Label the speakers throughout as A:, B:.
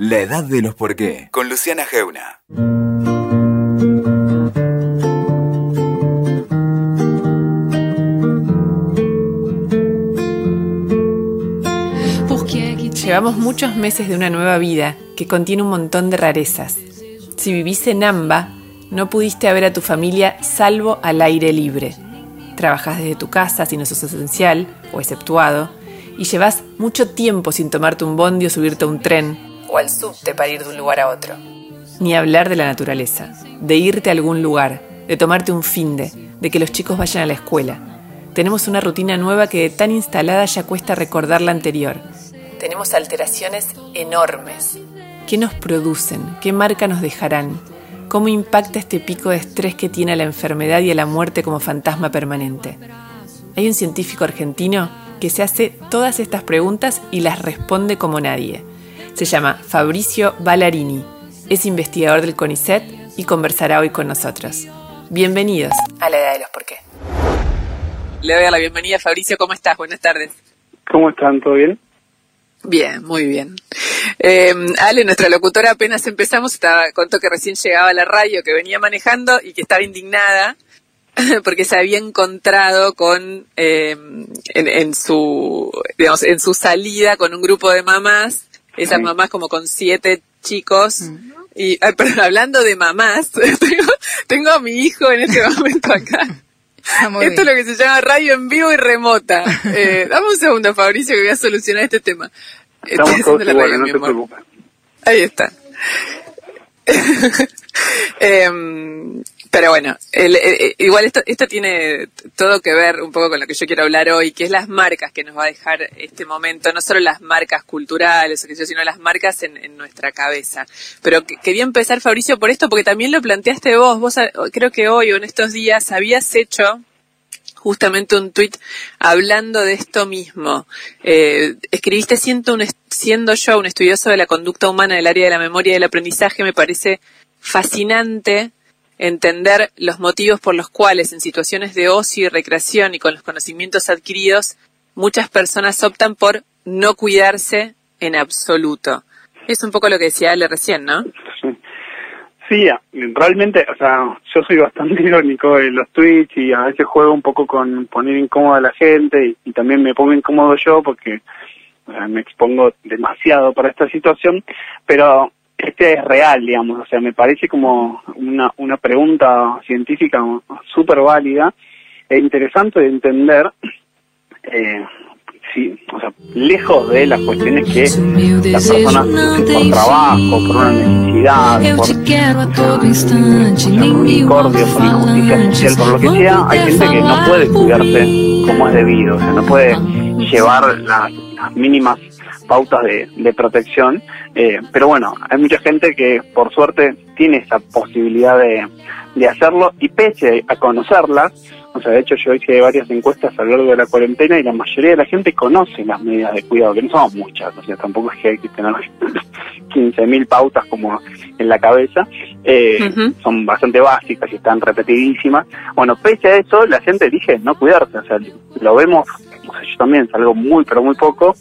A: La edad de los por qué, con Luciana Geuna.
B: Llevamos muchos meses de una nueva vida que contiene un montón de rarezas. Si vivís en Amba, no pudiste ver a tu familia salvo al aire libre. Trabajás desde tu casa si no sos esencial o exceptuado y llevas mucho tiempo sin tomarte un bondi o subirte a un tren o al subte para ir de un lugar a otro. Ni hablar de la naturaleza, de irte a algún lugar, de tomarte un finde, de que los chicos vayan a la escuela. Tenemos una rutina nueva que tan instalada ya cuesta recordar la anterior tenemos alteraciones enormes. ¿Qué nos producen? ¿Qué marca nos dejarán? ¿Cómo impacta este pico de estrés que tiene a la enfermedad y a la muerte como fantasma permanente? Hay un científico argentino que se hace todas estas preguntas y las responde como nadie. Se llama Fabricio Ballarini, es investigador del CONICET y conversará hoy con nosotros. Bienvenidos a la edad de los por qué. Le doy la bienvenida, Fabricio, ¿cómo estás? Buenas tardes.
C: ¿Cómo están? ¿Todo bien?
B: Bien, muy bien. Eh, Ale, nuestra locutora, apenas empezamos, estaba, contó que recién llegaba a la radio, que venía manejando y que estaba indignada porque se había encontrado con eh, en, su digamos en su salida con un grupo de mamás, esas mamás como con siete chicos. Y, perdón, hablando de mamás, tengo, tengo a mi hijo en este momento acá. Esto es lo que se llama radio en vivo y remota. Eh, dame un segundo, Fabricio, que voy a solucionar este tema.
C: Estamos todos igual, no te preocupes.
B: Ahí está. Em, pero bueno, igual esto, esto tiene todo que ver un poco con lo que yo quiero hablar hoy, que es las marcas que nos va a dejar este momento, no solo las marcas culturales, sino las marcas en, nuestra cabeza. Pero quería empezar, Fabricio, por esto, porque también lo planteaste vos, vos creo que hoy o en estos días habías hecho justamente un tuit hablando de esto mismo. Eh, escribiste siendo, un, siendo yo un estudioso de la conducta humana del área de la memoria y del aprendizaje, me parece fascinante entender los motivos por los cuales en situaciones de ocio y recreación y con los conocimientos adquiridos, muchas personas optan por no cuidarse en absoluto. Es un poco lo que decía Ale recién, ¿no?
C: Sí, realmente, o sea, yo soy bastante irónico en los tweets y a veces juego un poco con poner incómoda a la gente y, también me pongo incómodo yo porque me expongo demasiado para esta situación, pero este es real, digamos, o sea, me parece como una, una pregunta científica súper válida e interesante de entender eh, sí, o sea, lejos de las cuestiones que las personas por trabajo, por una necesidad, por un incordio, por injusticia social, por lo que sea, hay gente que no puede cuidarse como es debido, o sea, no puede llevar las, mínimas pautas de, de protección, eh, pero bueno, hay mucha gente que por suerte tiene esa posibilidad de, de hacerlo y pese a conocerlas, o sea, de hecho yo hice varias encuestas a lo largo de la cuarentena y la mayoría de la gente conoce las medidas de cuidado, que no son muchas, o sea, tampoco es que hay que tener 15.000 pautas como en la cabeza, eh, son bastante básicas y están repetidísimas. Bueno, pese a eso, la gente elige no cuidarse, o sea, lo vemos, sea, yo también salgo muy, pero muy poco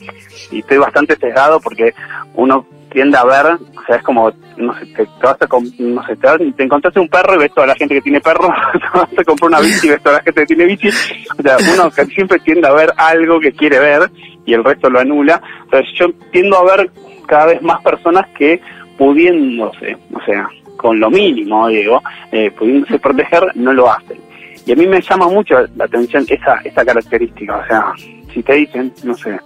C: y estoy bastante sesgado porque uno tiende a ver, o sea, es como, no sé, te, vas a, no sé, te, te, encontraste un perro y ves toda la gente que tiene perro, te vas a comprar una bici y ves toda la gente que tiene bici, o sea, uno siempre tiende a ver algo que quiere ver y el resto lo anula, entonces yo tiendo a ver cada vez más personas que pudiéndose, o sea, con lo mínimo, digo, eh, pudiéndose proteger, no lo hacen. Y a mí me llama mucho la atención esa, esa característica, o sea, si te dicen, no sé,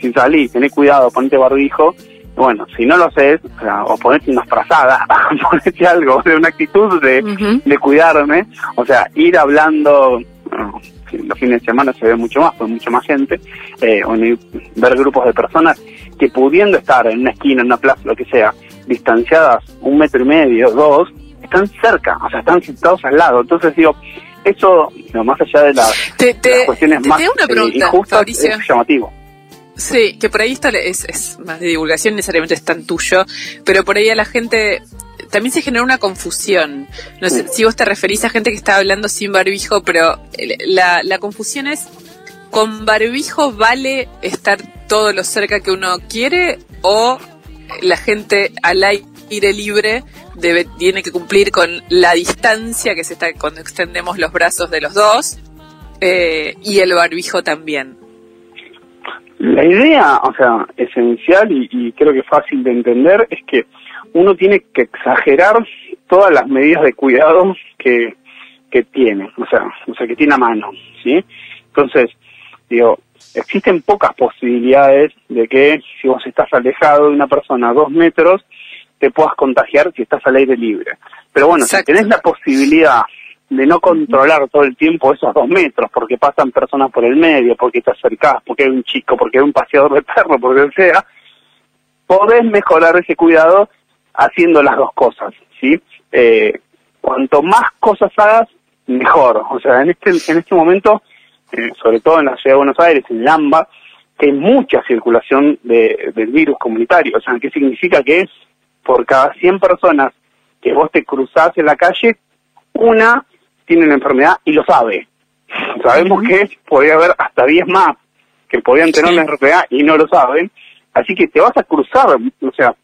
C: si salís, tenés cuidado, ponete barbijo, bueno, si no lo haces, o, sea, o ponete una frazada, ponete algo, de una actitud de, de cuidarme, o sea, ir hablando, los fines de semana se ve mucho más, con mucha más gente, eh, ver grupos de personas que pudiendo estar en una esquina, en una plaza, lo que sea, distanciadas un metro y medio, dos, están cerca, o sea, están sentados al lado. Entonces digo, eso, no, más allá de, las cuestiones más
B: eh,
C: injustas, es llamativo.
B: Sí, que por ahí esto es, es más de divulgación, necesariamente es tan tuyo, pero por ahí a la gente también se genera una confusión. No sé si vos te referís a gente que está hablando sin barbijo, pero la, la confusión es, ¿con barbijo vale estar todo lo cerca que uno quiere o la gente al aire libre debe, tiene que cumplir con la distancia que se está cuando extendemos los brazos de los dos eh, y el barbijo también.
C: La idea, o sea, esencial y, creo que fácil de entender es que uno tiene que exagerar todas las medidas de cuidado que, que tiene, o sea, o sea, que tiene a mano, ¿sí? Entonces, digo, existen pocas posibilidades de que si vos estás alejado de una persona a dos metros, te puedas contagiar si estás al aire libre. Pero bueno, si tenés la posibilidad de no controlar todo el tiempo esos dos metros, porque pasan personas por el medio, porque te acercás, porque hay un chico, porque hay un paseador de perro, porque lo sea, podés mejorar ese cuidado haciendo las dos cosas, ¿sí? Eh, cuanto más cosas hagas, mejor. O sea, en este, en este momento, eh, sobre todo en la ciudad de Buenos Aires, en Lamba, que hay mucha circulación de, del virus comunitario. O sea, ¿qué significa que es por cada 100 personas que vos te cruzás en la calle, una tiene la enfermedad y lo sabe. Sabemos que podría haber hasta 10 más que podían tener la enfermedad y no lo saben. Así que te vas a cruzar, o sea,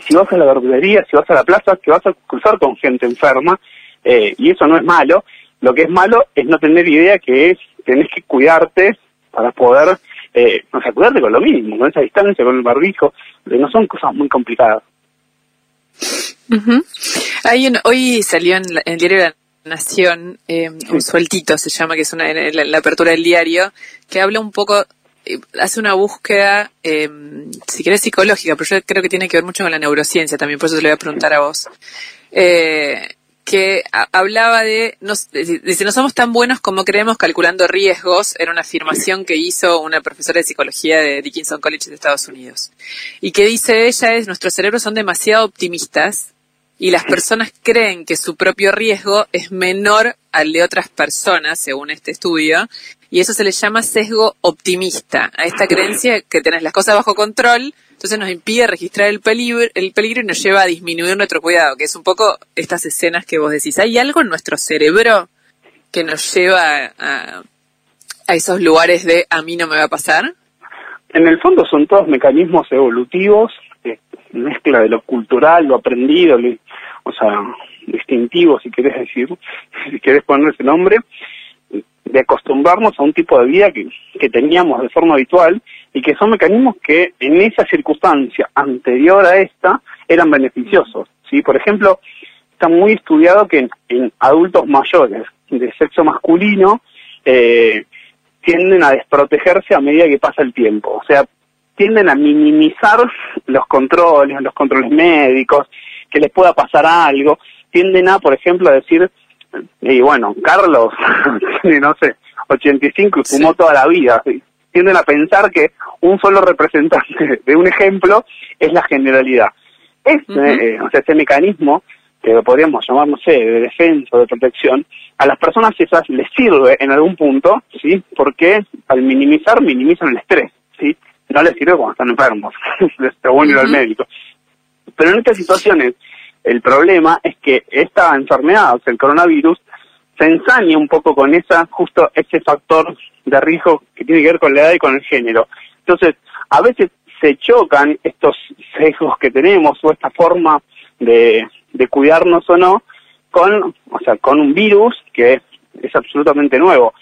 C: si vas a la verdulería, si vas a la plaza, te vas a cruzar con gente enferma eh, y eso no es malo. Lo que es malo es no tener idea que es, tenés que cuidarte para poder, eh, o sea, cuidarte con lo mínimo, con esa distancia, con el barbijo, no son cosas muy complicadas.
B: Hay hoy salió en, el diario La Nación eh, un sueltito, se llama, que es una, la, apertura del diario, que habla un poco, eh, hace una búsqueda, eh, si querés, psicológica, pero yo creo que tiene que ver mucho con la neurociencia también, por eso te lo voy a preguntar a vos. Eh, que hablaba de, dice, no somos tan buenos como creemos calculando riesgos, era una afirmación que hizo una profesora de psicología de Dickinson College de Estados Unidos. Y que dice ella es, nuestros cerebros son demasiado optimistas y las personas creen que su propio riesgo es menor al de otras personas, según este estudio, y eso se le llama sesgo optimista, a esta creencia que tenés las cosas bajo control, entonces nos impide registrar el peligro, el peligro y nos lleva a disminuir nuestro cuidado, que es un poco estas escenas que vos decís. ¿Hay algo en nuestro cerebro que nos lleva a, a esos lugares de a mí no me va a pasar?
C: En el fondo son todos mecanismos evolutivos, eh, mezcla de lo cultural, lo aprendido, o sea, distintivo, si querés decir, si querés poner ese nombre, de acostumbrarnos a un tipo de vida que, que teníamos de forma habitual y que son mecanismos que en esa circunstancia anterior a esta eran beneficiosos. ¿sí? Por ejemplo, está muy estudiado que en, adultos mayores de sexo masculino eh, tienden a desprotegerse a medida que pasa el tiempo. O sea, tienden a minimizar los controles, los controles médicos, que les pueda pasar algo. Tienden a, por ejemplo, a decir, y bueno, Carlos tiene, no sé, 85 y fumó toda la vida. Tienden a pensar que un solo representante de un ejemplo es la generalidad. Este, eh, o sea, este mecanismo, que podríamos llamar, no sé, de defensa o de protección, a las personas esas les sirve en algún punto, ¿sí? Porque al minimizar, minimizan el estrés, ¿sí? No les sirve cuando están enfermos, les bueno ir al médico. Pero en estas situaciones, el problema es que esta enfermedad, o sea, el coronavirus, se ensaña un poco con esa, justo ese factor de riesgo que tiene que ver con la edad y con el género. Entonces, a veces se chocan estos sesgos que tenemos o esta forma de, de cuidarnos o no con, o sea, con un virus que es, absolutamente nuevo.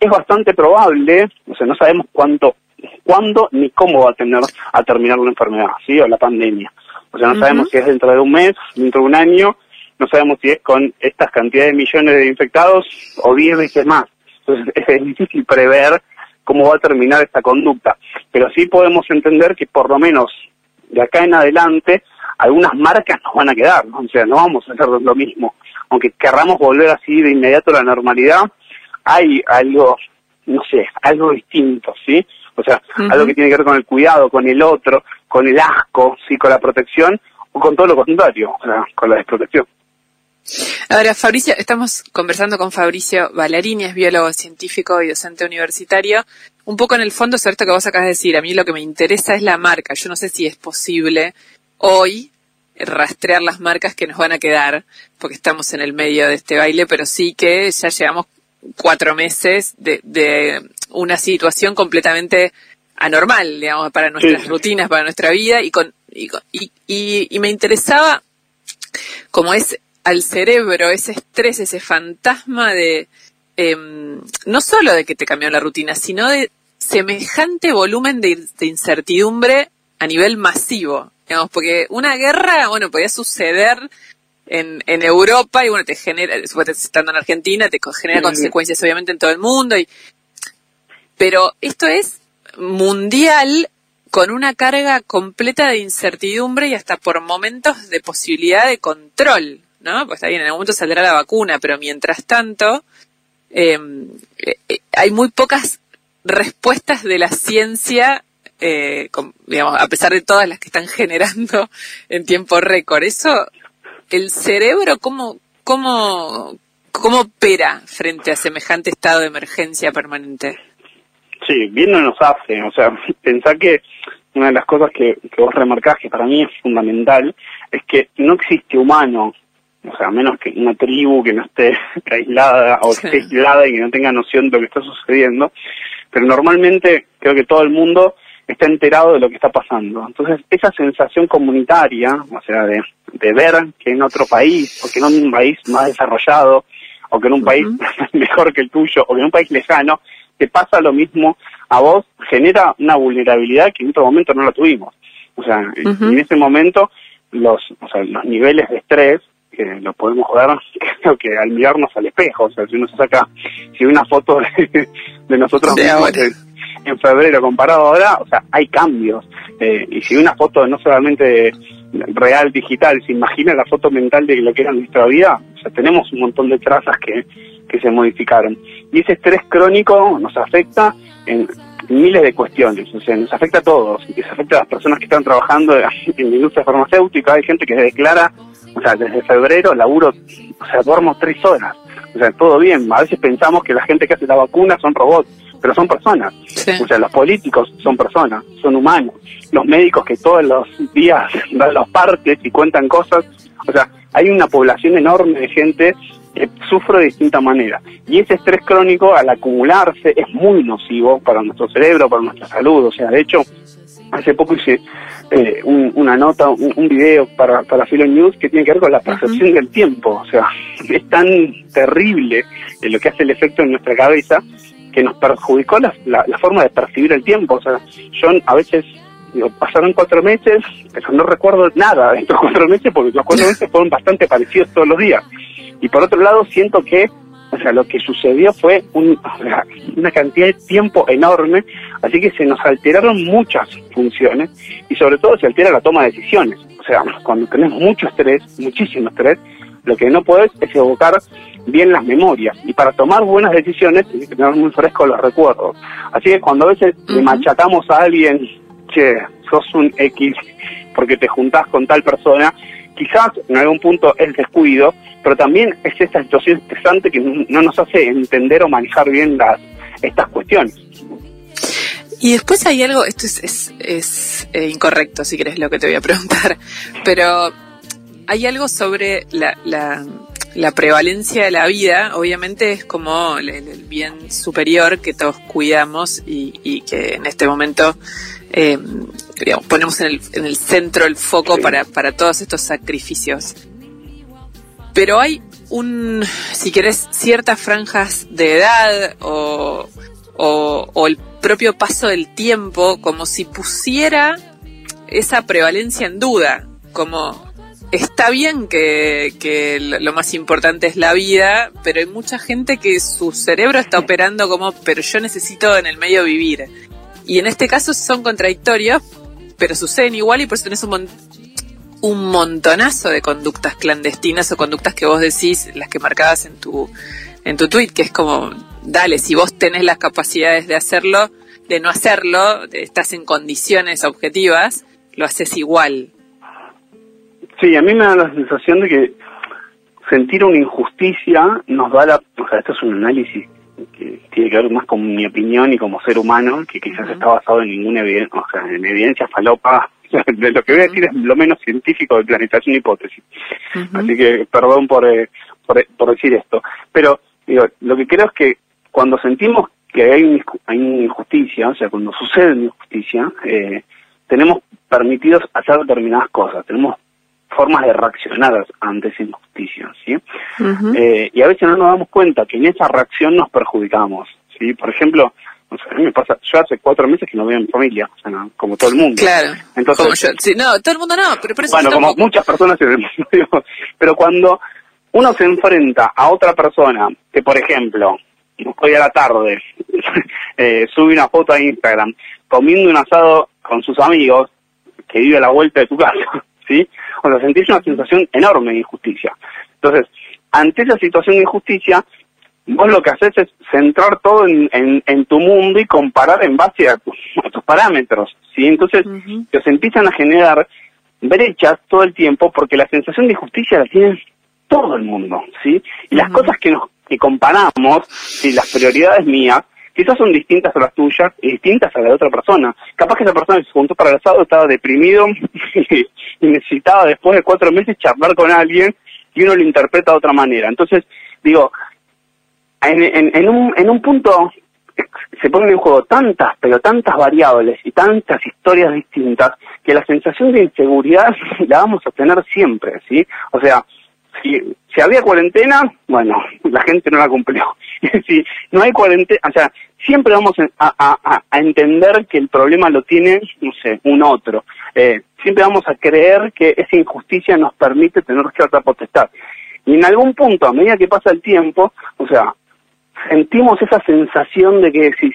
C: Es bastante probable, o sea, no sabemos cuánto, cuándo ni cómo va a tener a terminar la enfermedad, ¿sí? O la pandemia. O sea, no sabemos si es dentro de un mes, dentro de un año, no sabemos si es con estas cantidades de millones de infectados o diez veces más. Entonces es difícil prever cómo va a terminar esta conducta. Pero sí podemos entender que por lo menos de acá en adelante algunas marcas nos van a quedar, ¿no? o sea, no vamos a hacer lo mismo. Aunque querramos volver así de inmediato a la normalidad, hay algo, no sé, algo distinto, ¿sí? O sea, algo que tiene que ver con el cuidado, con el otro, con el asco, sí, con la protección, o con todo lo contrario, con la desprotección.
B: Ahora, Fabricio, estamos conversando con Fabricio Ballarini, es biólogo científico y docente universitario. Un poco en el fondo, cierto que vos acabas de decir, a mí lo que me interesa es la marca. Yo no sé si es posible hoy rastrear las marcas que nos van a quedar, porque estamos en el medio de este baile, pero sí que ya llevamos cuatro meses de, de una situación completamente anormal, digamos, para nuestras rutinas, para nuestra vida y con y, y, y me interesaba cómo es al cerebro ese estrés, ese fantasma de, eh, no solo de que te cambió la rutina, sino de semejante volumen de, de, incertidumbre a nivel masivo, digamos, porque una guerra, bueno, podía suceder en, en Europa y bueno, te genera, estando en Argentina, te genera consecuencias obviamente en todo el mundo, y, pero esto es mundial con una carga completa de incertidumbre y hasta por momentos de posibilidad de control, ¿no? Pues está bien, en algún momento saldrá la vacuna, pero mientras tanto, eh, eh, hay muy pocas respuestas de la ciencia, eh, digamos, a pesar de todas las que están generando en tiempo récord. Eso, el cerebro, ¿cómo, cómo, cómo opera frente a semejante estado de emergencia permanente?
C: Sí, bien no nos hace. O sea, pensá que una de las cosas que, que vos remarcás, que para mí es fundamental, es que no existe humano o sea, menos que una tribu que no esté aislada o que esté aislada y que no tenga noción de lo que está sucediendo, pero normalmente creo que todo el mundo está enterado de lo que está pasando. Entonces, esa sensación comunitaria, o sea, de, de ver que en otro país, o que en un país más desarrollado, o que en un país mejor que el tuyo, o que en un país lejano, te pasa lo mismo a vos, genera una vulnerabilidad que en otro momento no la tuvimos. O sea, en ese momento los, o sea, los niveles de estrés que lo podemos ver, creo que al mirarnos al espejo, o sea, si uno se saca, si una foto de, nosotros en, febrero comparado ahora, o sea, hay cambios. Eh, y si una foto no solamente real, digital, se imagina la foto mental de lo que era nuestra vida, o sea, tenemos un montón de trazas que, que se modificaron. Y ese estrés crónico nos afecta en miles de cuestiones, o sea, nos afecta a todos, y se afecta a las personas que están trabajando en la industria farmacéutica, hay gente que se declara o sea, desde febrero laburo, o sea, duermo tres horas. O sea, todo bien. A veces pensamos que la gente que hace la vacuna son robots, pero son personas. O sea, los políticos son personas, son humanos. Los médicos que todos los días dan los partes y cuentan cosas. O sea, hay una población enorme de gente que sufre de distinta manera. Y ese estrés crónico, al acumularse, es muy nocivo para nuestro cerebro, para nuestra salud. O sea, de hecho, hace poco hice eh, una nota, un, video para, para Philo News que tiene que ver con la percepción del tiempo. O sea, es tan terrible lo que hace el efecto en nuestra cabeza que nos perjudicó la, la, forma de percibir el tiempo. O sea, yo a veces digo, pasaron cuatro meses, pero no recuerdo nada de estos cuatro meses porque los cuatro meses fueron bastante parecidos todos los días. Y por otro lado, siento que o sea, lo que sucedió fue una cantidad de tiempo enorme, así que se nos alteraron muchas funciones y sobre todo se altera la toma de decisiones. O sea, cuando tenés mucho estrés, muchísimo estrés, lo que no puedes es evocar bien las memorias. Y para tomar buenas decisiones tienes que tener muy frescos los recuerdos. Así que cuando a veces le machatamos a alguien, che, sos un X porque te juntás con tal persona, quizás en algún punto es descuido, pero también es esta situación estresante que no nos hace entender o manejar bien las estas cuestiones.
B: Y después hay algo, esto es, es, es eh, incorrecto si querés lo que te voy a preguntar, pero hay algo sobre la, la, la prevalencia de la vida, obviamente es como el, bien superior que todos cuidamos y que en este momento eh, digamos, ponemos en el, en el centro el foco para, para todos estos sacrificios. Pero hay un, si querés, ciertas franjas de edad o, o, el propio paso del tiempo como si pusiera esa prevalencia en duda, como está bien que, que, lo más importante es la vida, pero hay mucha gente que su cerebro está operando como, pero yo necesito en el medio vivir. Y en este caso son contradictorios, pero suceden igual y por eso tenés un, un montonazo de conductas clandestinas o conductas que vos decís, las que marcabas en tu, en tu tweet, que es como, dale, si vos tenés las capacidades de hacerlo, de no hacerlo, estás en condiciones objetivas, lo haces igual.
C: Sí, a mí me da la sensación de que sentir una injusticia nos da la... O sea, esto es un análisis que tiene que ver más con mi opinión y como ser humano, que quizás está basado en ninguna evidencia, o sea, en evidencia falopa de lo que voy a decir es lo menos científico del planeta, es una hipótesis. Así que perdón por, eh, por, por, decir esto. Pero digo, lo que creo es que cuando sentimos que hay, hay una injusticia, o sea, cuando sucede una injusticia, eh, tenemos permitidos hacer determinadas cosas, tenemos formas de reaccionar ante esa injusticia, ¿sí? Eh, y a veces no nos damos cuenta que en esa reacción nos perjudicamos, ¿sí? Por ejemplo, a mí me pasa, yo hace cuatro meses que no veo a mi familia, o sea, como todo el mundo.
B: Claro. Entonces, como yo, sí, no, todo el mundo no, pero por eso
C: Bueno, como muchas personas en el mundo, pero cuando uno se enfrenta a otra persona que, por ejemplo, hoy a la tarde eh, sube una foto a Instagram comiendo un asado con sus amigos que vive a la vuelta de tu casa, ¿sí? O sea, sentís una sensación enorme de injusticia. Entonces, ante esa situación de injusticia, vos lo que haces es centrar todo en, en, tu mundo y comparar en base a, tus parámetros, ¿sí? Entonces, uh se empiezan a generar brechas todo el tiempo porque la sensación de injusticia la tiene todo el mundo, ¿sí? Y las cosas que nos que comparamos, si las prioridades mías, quizás son distintas a las tuyas y distintas a la de otra persona. Capaz que esa persona que se juntó para el asado estaba deprimido y necesitaba después de cuatro meses charlar con alguien y uno lo interpreta de otra manera. Entonces, digo, en, un, en un punto se ponen en juego tantas, pero tantas variables y tantas historias distintas que la sensación de inseguridad la vamos a tener siempre, ¿sí? O sea, si, si había cuarentena, bueno, la gente no la cumplió. si no hay cuarentena, o sea, siempre vamos a, entender que el problema lo tiene, no sé, un otro. Eh, siempre vamos a creer que esa injusticia nos permite tener cierta potestad. Y en algún punto, a medida que pasa el tiempo, o sea, sentimos esa sensación de que si,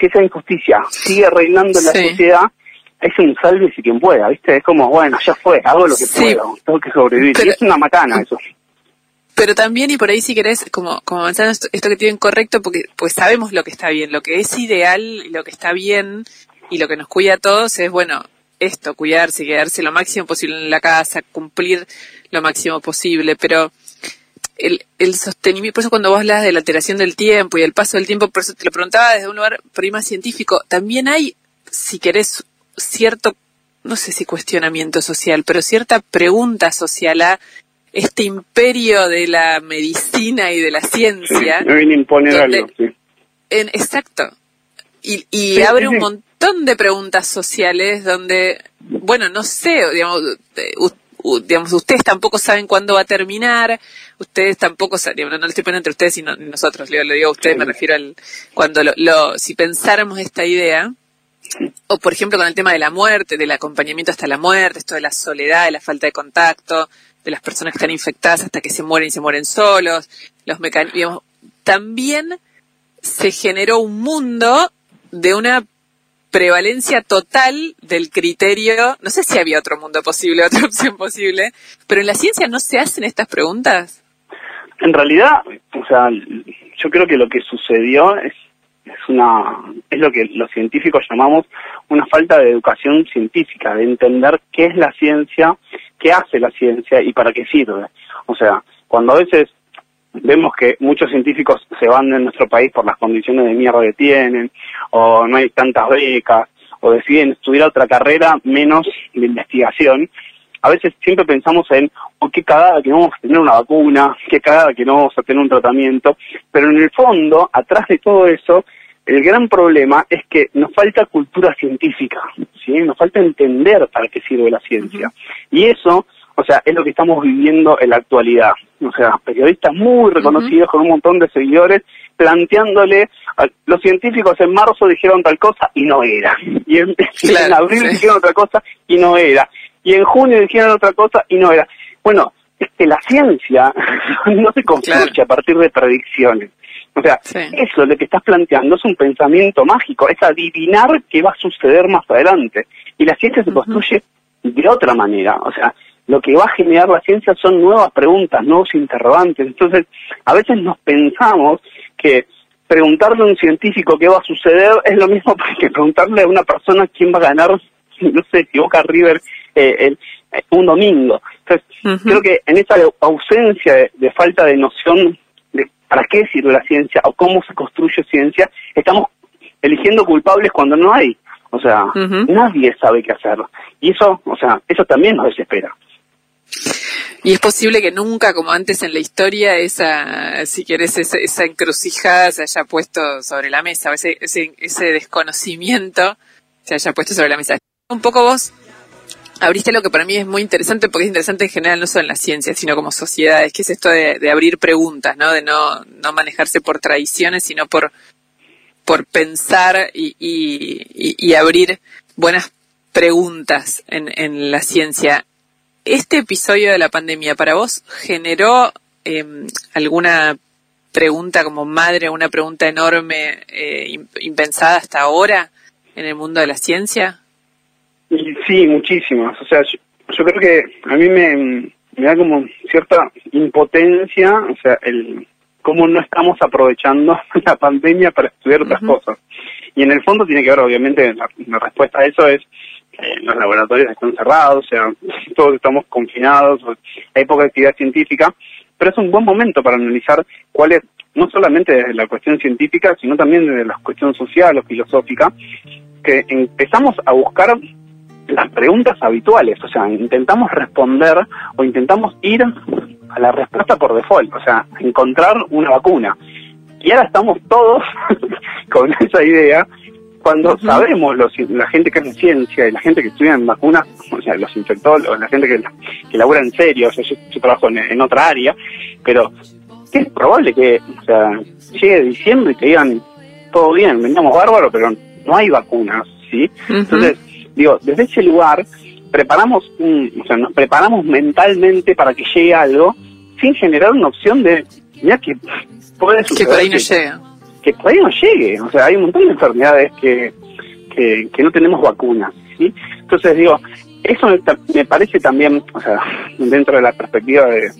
C: esa injusticia sigue reinando en la sociedad, es un salve si quien pueda, ¿viste? Es como, bueno, ya fue, hago lo que puedo, tengo que sobrevivir. y es una macana eso.
B: Pero también, y por ahí si querés, como, como avanzando esto, que tienen correcto, porque pues sabemos lo que está bien, lo que es ideal, lo que está bien y lo que nos cuida a todos es, bueno, esto, cuidarse, quedarse lo máximo posible en la casa, cumplir lo máximo posible, pero el, el sostenimiento, por eso cuando vos hablas de la alteración del tiempo y el paso del tiempo, por eso te lo preguntaba desde un lugar prima científico, también hay, si querés, cierto, no sé si cuestionamiento social, pero cierta pregunta social a este imperio de la medicina y de la ciencia.
C: Me viene a imponer algo, sí.
B: En, exacto. Y, y abre un montón de preguntas sociales donde, bueno, no sé, digamos, digamos, ustedes tampoco saben cuándo va a terminar, ustedes tampoco saben, no, le estoy poniendo entre ustedes y, nosotros, le, digo a ustedes, me refiero al, cuando lo, lo, si pensáramos esta idea, o por ejemplo con el tema de la muerte, del acompañamiento hasta la muerte, esto de la soledad, de la falta de contacto, de las personas que están infectadas hasta que se mueren y se mueren solos, los mecanismos. También se generó un mundo de una prevalencia total del criterio, no sé si había otro mundo posible, otra opción posible, pero en la ciencia no se hacen estas preguntas.
C: En realidad, o sea, yo creo que lo que sucedió es es una es lo que los científicos llamamos una falta de educación científica, de entender qué es la ciencia, qué hace la ciencia y para qué sirve. O sea, cuando a veces vemos que muchos científicos se van de nuestro país por las condiciones de mierda que tienen, o no hay tantas becas, o deciden estudiar otra carrera menos de investigación, a veces siempre pensamos en, oh, qué cagada que no vamos a tener una vacuna, qué cagada que no vamos a tener un tratamiento, pero en el fondo, atrás de todo eso, el gran problema es que nos falta cultura científica, ¿sí? Nos falta entender para qué sirve la ciencia. Y eso, o sea, es lo que estamos viviendo en la actualidad. O sea, periodistas muy reconocidos con un montón de seguidores planteándole, los científicos en marzo dijeron tal cosa y no era. Y en, abril dijeron otra cosa y no era. Y en junio dijeron otra cosa y no era. Bueno, es que la ciencia no se construye a partir de predicciones. O sea, eso lo que estás planteando es un pensamiento mágico, es adivinar qué va a suceder más adelante. Y la ciencia se construye de otra manera. O sea, lo que va a generar la ciencia son nuevas preguntas, nuevos interrogantes. Entonces, a veces nos pensamos que preguntarle a un científico qué va a suceder es lo mismo que preguntarle a una persona quién va a ganar, no sé, si Boca River eh, el, eh, un domingo. Entonces, creo que en esa ausencia de falta de noción para qué sirve la ciencia o cómo se construye ciencia, estamos eligiendo culpables cuando no hay. O sea, nadie sabe qué hacer. Y eso, o sea, eso también nos desespera.
B: Y es posible que nunca, como antes en la historia, esa, si querés, esa, encrucijada se haya puesto sobre la mesa, o ese, ese, ese desconocimiento se haya puesto sobre la mesa. Un poco vos abriste lo que para mí es muy interesante, porque es interesante en general no solo en la ciencia, sino como sociedades, que es esto de, abrir preguntas, ¿no? De no, no manejarse por tradiciones, sino por, por pensar y, y, abrir buenas preguntas en, en, la ciencia. ¿Este episodio de la pandemia para vos generó em, alguna pregunta como madre, una pregunta enorme, eh, impensada hasta ahora en el mundo de la ciencia?
C: Sí, muchísimas. O sea, yo, creo que a mí me, da como cierta impotencia, o sea, el cómo no estamos aprovechando la pandemia para estudiar otras cosas. Y en el fondo tiene que ver, obviamente, la, respuesta a eso es que los laboratorios están cerrados, o sea, todos estamos confinados, hay poca actividad científica, pero es un buen momento para analizar cuál es, no solamente desde la cuestión científica, sino también desde la cuestión social o filosófica, que empezamos a buscar las preguntas habituales, o sea, intentamos responder o intentamos ir a la respuesta por default, o sea, encontrar una vacuna. Y ahora estamos todos con esa idea cuando sabemos los, la gente que hace ciencia y la gente que estudia en vacunas, o sea, los infectólogos, la gente que, que labura en serio, o sea, yo, trabajo en, otra área, pero es probable que, o sea, llegue diciembre y te digan, todo bien, vendamos bárbaro, pero no hay vacunas, ¿sí? Entonces, digo, desde ese lugar preparamos un, o sea, preparamos mentalmente para que llegue algo sin generar una opción de, mira que puede suceder.
B: Que por ahí no llega.
C: Que por ahí no llegue. O sea, hay un montón de enfermedades que, que, no tenemos vacunas, ¿sí? Entonces digo, eso me, parece también, o sea, dentro de la perspectiva de,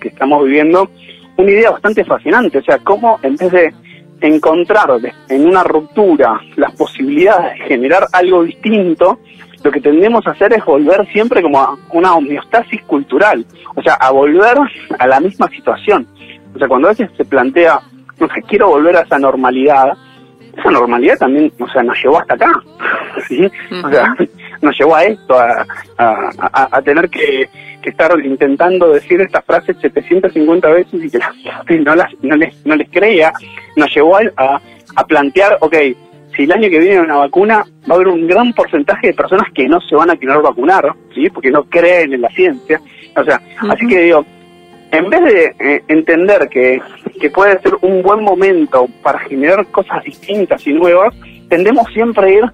C: que estamos viviendo, una idea bastante fascinante. O sea, cómo en vez de encontrar en una ruptura las posibilidades de generar algo distinto, lo que tendemos a hacer es volver siempre como a una homeostasis cultural, o sea, a volver a la misma situación. O sea, cuando a veces se plantea, no sé, quiero volver a esa normalidad, esa normalidad también, o sea, nos llevó hasta acá, ¿sí? O sea, nos llevó a esto, a, a tener que estar intentando decir estas frases 750 veces y que la no, las, no, les, no les creía, nos llevó a, a plantear, ok, si el año que viene una vacuna, va a haber un gran porcentaje de personas que no se van a querer vacunar, ¿sí? Porque no creen en la ciencia. O sea, así que digo, en vez de eh, entender que, que puede ser un buen momento para generar cosas distintas y nuevas, tendemos siempre a ir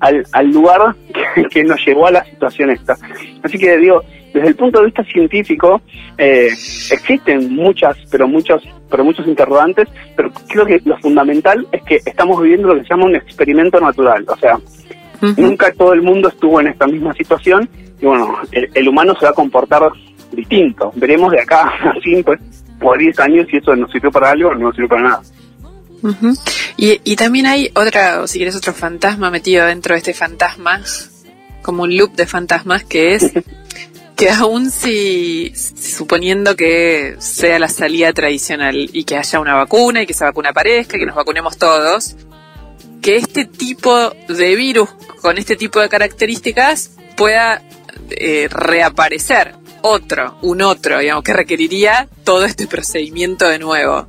C: al, al lugar que, que, nos llevó a la situación esta. Así que digo, desde el punto de vista científico eh, existen muchas, pero muchos, pero muchos interrogantes, pero creo que lo fundamental es que estamos viviendo lo que se llama un experimento natural, o sea, nunca todo el mundo estuvo en esta misma situación y bueno, el, humano se va a comportar distinto. Veremos de acá a 5 o 10 años si eso nos sirvió para algo o no nos sirvió para nada.
B: y, y también hay otra, o si quieres, otro fantasma metido dentro de este fantasma, como un loop de fantasmas, que es que aún si, suponiendo que sea la salida tradicional y que haya una vacuna y que esa vacuna aparezca, que nos vacunemos todos, que este tipo de virus con este tipo de características pueda eh, reaparecer otro, un otro, digamos, que requeriría todo este procedimiento de nuevo.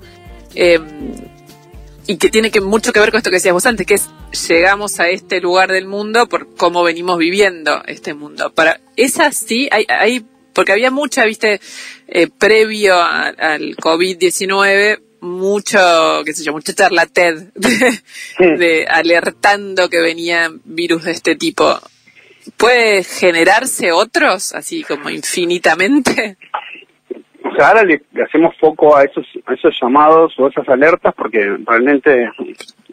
B: Em, y que tiene que mucho que ver con esto que decías vos antes, que es llegamos a este lugar del mundo por cómo venimos viviendo este mundo. Para es así, hay, hay porque había mucha, viste, eh, previo al COVID-19, mucho, qué sé yo, mucha charla TED de, alertando que venían virus de este tipo. ¿Puede generarse otros, así como infinitamente?
C: Sea, ahora le, hacemos foco a esos, a esos llamados o esas alertas porque realmente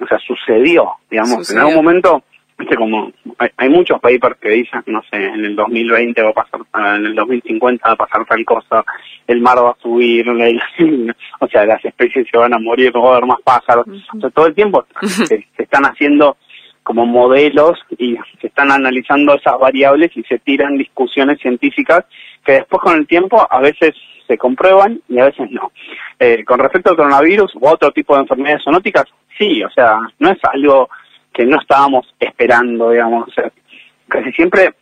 C: o sea, sucedió, digamos, en algún momento, viste, como hay, muchos papers que dicen, no sé, en el 2020 va a pasar, en el 2050 va a pasar tal cosa, el mar va a subir, o sea, las especies se van a morir, no va a haber más pájaros, o sea, todo el tiempo se, están haciendo como modelos y se están analizando esas variables y se tiran discusiones científicas que después con el tiempo a veces se comprueban y a veces no. Eh, con respecto al coronavirus u otro tipo de enfermedades zoonóticas, sí, o sea, no es algo que no estábamos esperando, digamos. Casi siempre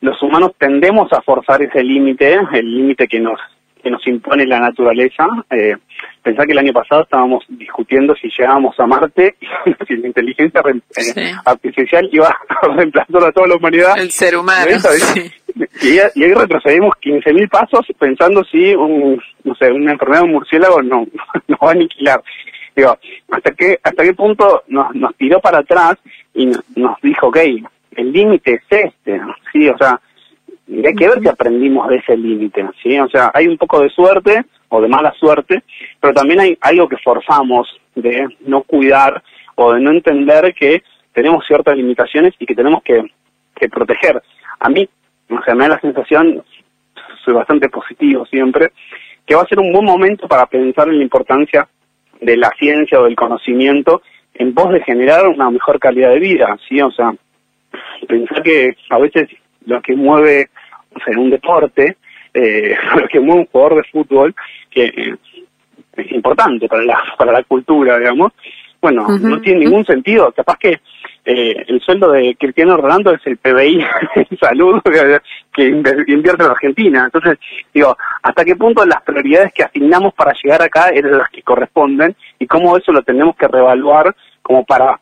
C: los humanos tendemos a forzar ese límite, el límite que nos que nos impone la naturaleza, eh, pensá que el año pasado estábamos discutiendo si llegábamos a Marte y si la inteligencia eh, artificial iba a reemplazar a toda la humanidad.
B: El ser humano.
C: Y, ahí retrocedimos 15.000 pasos pensando si un, no sé, una enfermedad de un murciélago no, nos va a aniquilar. Digo, ¿hasta qué, hasta qué punto nos, nos tiró para atrás y nos dijo, ok, el límite es este, ¿sí? O sea, hay que ver si aprendimos de ese límite, ¿sí? O sea, hay un poco de suerte o de mala suerte, pero también hay algo que forzamos de no cuidar o de no entender que tenemos ciertas limitaciones y que tenemos que, que proteger. A mí, o sea, me da la sensación, soy bastante positivo siempre, que va a ser un buen momento para pensar en la importancia de la ciencia o del conocimiento en pos de generar una mejor calidad de vida, ¿sí? O sea, pensar que a veces lo que mueve un deporte, eh, lo que mueve un jugador de fútbol, que eh, es importante para la, para la cultura, digamos, bueno, no tiene ningún sentido. Capaz que eh, el sueldo de Cristiano Ronaldo es el PBI en salud que invierte en Argentina. Entonces, digo, ¿hasta qué punto las prioridades que asignamos para llegar acá eran las que corresponden y cómo eso lo tenemos que reevaluar como para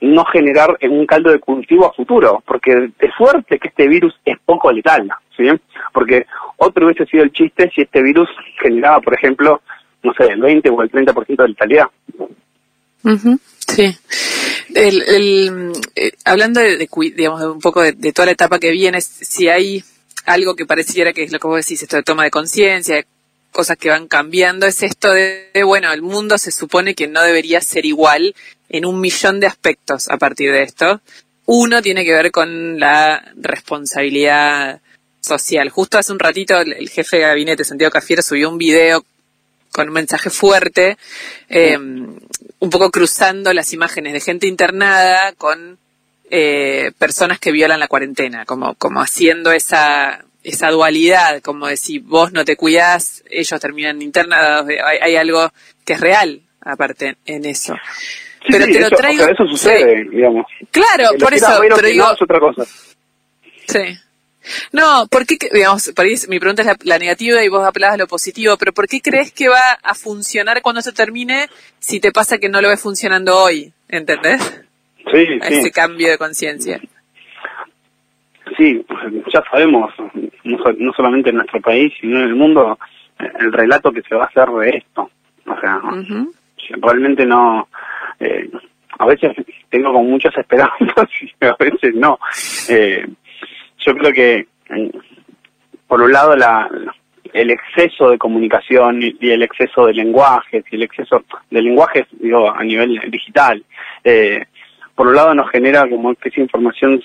C: no generar un caldo de cultivo a futuro, porque es fuerte que este virus es poco letal, ¿sí? Porque otro hubiese sido el chiste si este virus generaba, por ejemplo, no sé, el 20 o el 30% de letalidad.
B: Sí. El, eh, hablando de, digamos, de un poco de, toda la etapa que viene, si hay algo que pareciera que es lo que vos decís, esto de toma de conciencia, cosas que van cambiando, es esto de, bueno, el mundo se supone que no debería ser igual en un millón de aspectos a partir de esto. Uno tiene que ver con la responsabilidad social. Justo hace un ratito el, jefe de gabinete, Santiago Cafiero, subió un video con un mensaje fuerte, eh, un poco cruzando las imágenes de gente internada con eh, personas que violan la cuarentena, como, como haciendo esa, esa dualidad, como de si vos no te cuidás, ellos terminan internados, hay, algo que es real aparte en eso.
C: pero te lo traigo. eso sucede, digamos.
B: Claro, por eso. Pero digo,
C: es otra cosa.
B: Sí. No, ¿por qué, digamos, mi pregunta es la, negativa y vos hablabas lo positivo, pero ¿por qué crees que va a funcionar cuando se termine si te pasa que no lo ves funcionando hoy? ¿Entendés?
C: Sí, sí.
B: Ese cambio de conciencia.
C: Sí, ya sabemos, no, solamente en nuestro país, sino en el mundo, el relato que se va a hacer de esto. O sea, realmente no... Eh, a veces tengo con muchas esperanzas y a veces no. Eh, yo creo que, por un lado, la, el exceso de comunicación y el exceso de lenguajes y el exceso de lenguajes, digo, a nivel digital, eh, por un lado nos genera como que esa información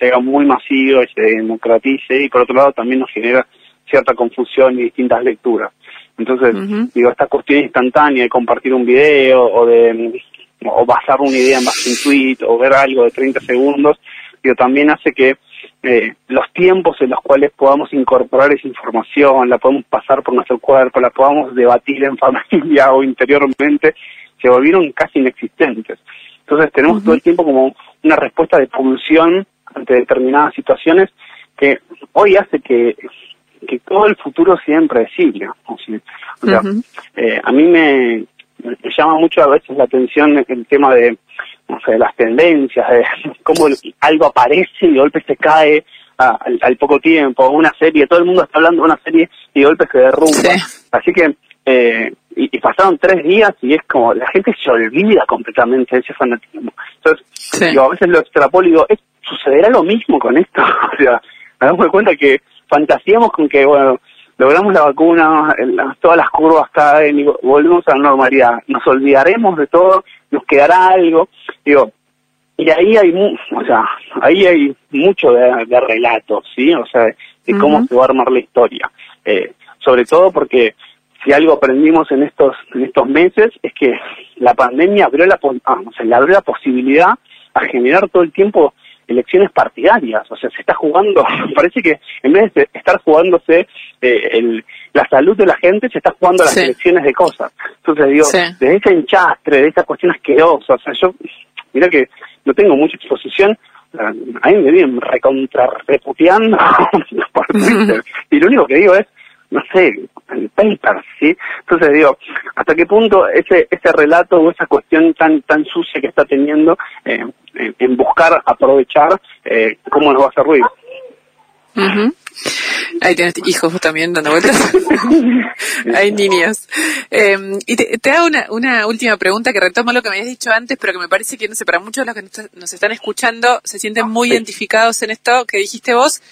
C: llega muy masiva y se democratice y por otro lado también nos genera cierta confusión y distintas lecturas. Entonces, digo, esta cuestión instantánea de compartir un video o de o basar una idea en base a un tweet o ver algo de 30 segundos, digo, también hace que eh, los tiempos en los cuales podamos incorporar esa información, la podemos pasar por nuestro cuerpo, la podamos debatir en familia o interiormente, se volvieron casi inexistentes. Entonces tenemos todo el tiempo como una respuesta de pulsión ante determinadas situaciones que hoy hace que, que todo el futuro sea impredecible. O sea, eh, a mí me, llama mucho a veces la atención el tema de, no sé, las tendencias, de cómo algo aparece y de golpe se cae al, poco tiempo, una serie, todo el mundo está hablando de una serie y de golpe se derrumba. Así que, eh, y, pasaron tres días y es como, la gente se olvida completamente de ese fanatismo. Entonces, a veces lo extrapolo y digo, ¿sucederá lo mismo con esto? o sea, me damos cuenta que fantaseamos con que, bueno, logramos la vacuna, todas las curvas caen y volvemos a la normalidad. Nos olvidaremos de todo, nos quedará algo. Digo, y ahí hay, o sea, ahí hay mucho de, de relatos, ¿sí? O sea, de, cómo se va a armar la historia. Eh, sobre todo porque si algo aprendimos en estos en estos meses es que la pandemia abrió la, ah, o sea, le abrió la posibilidad a generar todo el tiempo elecciones partidarias, o sea, se está jugando, parece que en vez de estar jugándose eh, el, la salud de la gente, se está jugando las elecciones de cosas. Entonces digo, desde ese enchastre, de esa cuestión asquerosa, o sea, yo, mira que no tengo mucha exposición, a mí me vienen recontra reputeando por Twitter, y lo único que digo es, no sé, el papers, ¿sí? Entonces digo, ¿hasta qué punto ese ese relato o esa cuestión tan tan sucia que está teniendo eh, en, buscar aprovechar, eh, cómo nos va a hacer ruido?
B: Ahí tienes hijos también dando vueltas. Hay niños. Em, y te, hago una, una, última pregunta que retoma lo que me habías dicho antes, pero que me parece que, no sé, para muchos de los que nos están escuchando se sienten muy identificados en esto que dijiste vos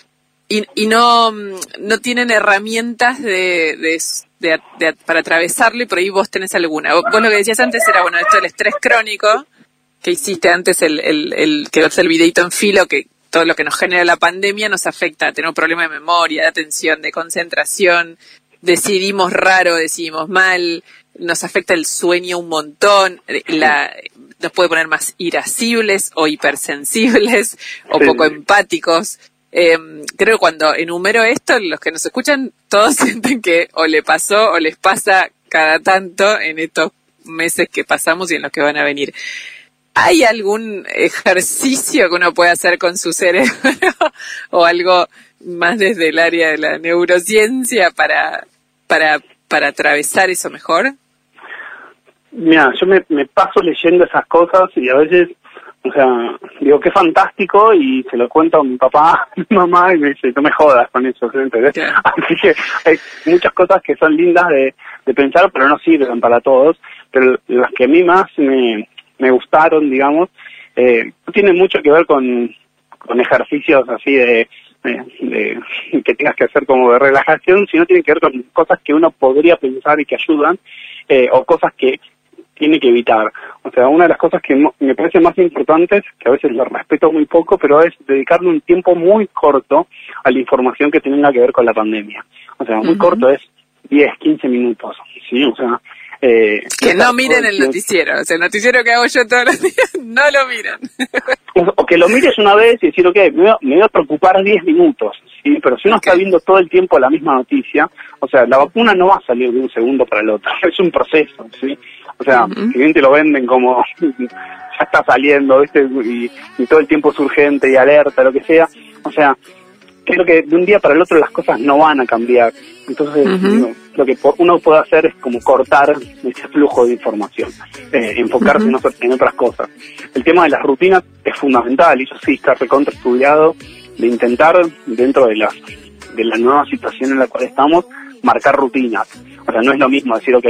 B: y, y no, no tienen herramientas de, de, para atravesarlo y por ahí vos tenés alguna. Vos, lo que decías antes era, bueno, esto del estrés crónico, que hiciste antes el, el, el que el videito en filo, que todo lo que nos genera la pandemia nos afecta, tenemos problemas de memoria, de atención, de concentración, decidimos raro, decidimos mal, nos afecta el sueño un montón, la, nos puede poner más irascibles o hipersensibles o poco empáticos. Eh, creo que cuando enumero esto, los que nos escuchan, todos sienten que o le pasó o les pasa cada tanto en estos meses que pasamos y en los que van a venir. ¿Hay algún ejercicio que uno puede hacer con su cerebro o algo más desde el área de la neurociencia para, para, para atravesar eso mejor?
C: Mira, yo me, me paso leyendo esas cosas y a veces, o sea, digo, qué fantástico y se lo cuento a mi papá, a mi mamá y me dice, no me jodas con eso, ¿entendés? Así que hay muchas cosas que son lindas de, de pensar, pero no sirven para todos. Pero las que a mí más me, me gustaron, digamos, eh, no tiene mucho que ver con, con ejercicios así de, de, que tengas que hacer como de relajación, sino tiene que ver con cosas que uno podría pensar y que ayudan, eh, o cosas que tiene que evitar. O sea, una de las cosas que me parece más importantes, que a veces lo respeto muy poco, pero es dedicarle un tiempo muy corto a la información que tenga que ver con la pandemia. O sea, muy corto es 10, 15 minutos, ¿sí? O sea,
B: eh, que no miren el noticiero, o sea, el noticiero que hago yo todos los días, no lo miran.
C: o que lo mires una vez y decir, ok, me voy, a preocupar 10 minutos, ¿sí? Pero si uno está viendo todo el tiempo la misma noticia, o sea, la vacuna no va a salir de un segundo para el otro, es un proceso, ¿sí? O sea, si bien te lo venden como ya está saliendo, ¿viste? Y, y todo el tiempo es urgente y alerta, lo que sea, o sea, creo que de un día para el otro las cosas no van a cambiar. Entonces, lo que uno puede hacer es como cortar ese flujo de información, eh, enfocarse en, otras cosas. El tema de las rutinas es fundamental y eso sí está recontra estudiado de intentar dentro de la, de la nueva situación en la cual estamos marcar rutinas. O sea, no es lo mismo decir, ok,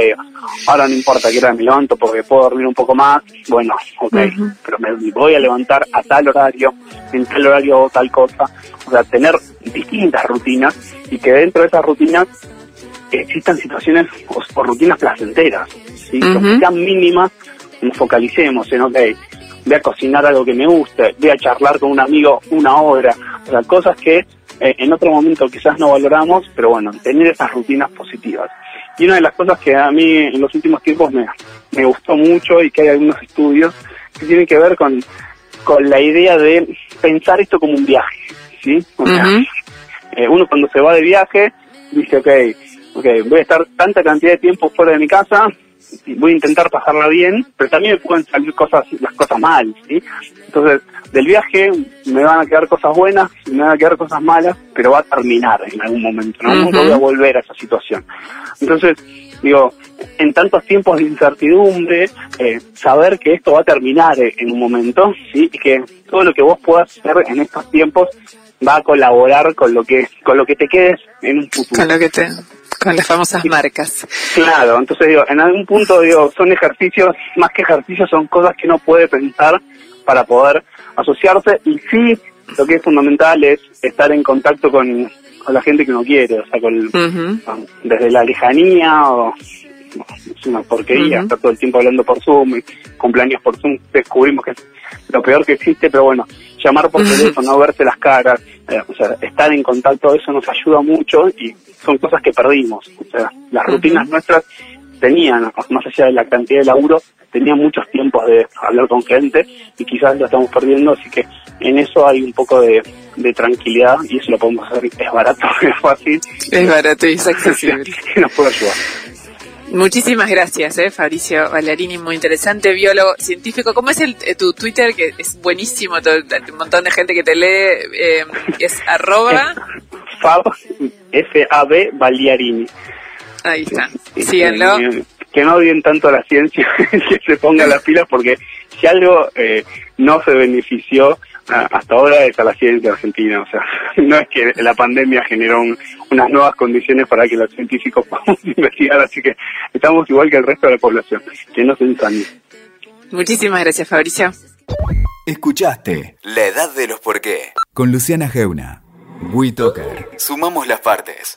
C: ahora no importa que ahora me levanto porque puedo dormir un poco más, bueno, ok, pero me voy a levantar a tal horario, en tal horario tal cosa. O sea, tener distintas rutinas y que dentro de esas rutinas existan situaciones o, rutinas placenteras, ¿sí? que sean mínimas, nos focalicemos en, ok, voy a cocinar algo que me guste, voy a charlar con un amigo una hora, o sea, cosas que eh, en otro momento quizás no valoramos, pero bueno, tener esas rutinas positivas. Y una de las cosas que a mí en los últimos tiempos me, me gustó mucho y que hay algunos estudios que tienen que ver con, con la idea de pensar esto como un viaje, ¿sí? O sea, eh, uno cuando se va de viaje dice, ok, okay, voy a estar tanta cantidad de tiempo fuera de mi casa, voy a intentar pasarla bien, pero también me pueden salir cosas, las cosas mal, ¿sí? Entonces, del viaje me van a quedar cosas buenas, me van a quedar cosas malas, pero va a terminar en algún momento, ¿no? Nunca voy a volver a esa situación. Entonces, digo, en tantos tiempos de incertidumbre, eh, saber que esto va a terminar en un momento, ¿sí? Y que todo lo que vos puedas hacer en estos tiempos va a colaborar con lo que con lo que te quedes en un futuro.
B: Con lo que te con las famosas marcas.
C: Claro, entonces digo, en algún punto digo, son ejercicios, más que ejercicios, son cosas que uno puede pensar para poder asociarse y sí, lo que es fundamental es estar en contacto con, la gente que uno quiere, o sea, con, desde la lejanía o es una porquería, estar todo el tiempo hablando por Zoom, cumpleaños por Zoom, descubrimos que es lo peor que existe, pero bueno, llamar por teléfono, no verse las caras, eh, o sea, estar en contacto, eso nos ayuda mucho y son cosas que perdimos. O sea, las rutinas nuestras tenían, más allá de la cantidad de laburo, tenían muchos tiempos de hablar con gente y quizás lo estamos perdiendo, así que en eso hay un poco de, tranquilidad y eso lo podemos hacer, es barato, es fácil.
B: Es barato y es accesible.
C: nos puede ayudar.
B: Muchísimas gracias, eh, Fabricio Ballarini, muy interesante, biólogo científico. ¿Cómo es el, eh, tu Twitter? Que es buenísimo, todo, un montón de gente que te lee. Eh, es arroba...
C: Fab, F-A-B, Bagliarini.
B: Ahí está. Síganlo.
C: Que no odien tanto a la ciencia, que se ponga las pilas, porque si algo eh, no se benefició hasta ahora es a la ciencia argentina. O sea, no es que la pandemia generó unas nuevas condiciones para que los científicos podamos investigar, así que estamos igual que el resto de la población, que no se ensañe.
B: Muchísimas gracias, Fabricio.
A: Escuchaste La Edad de los Por qué con Luciana Geuna. WeToker. Sumamos las partes.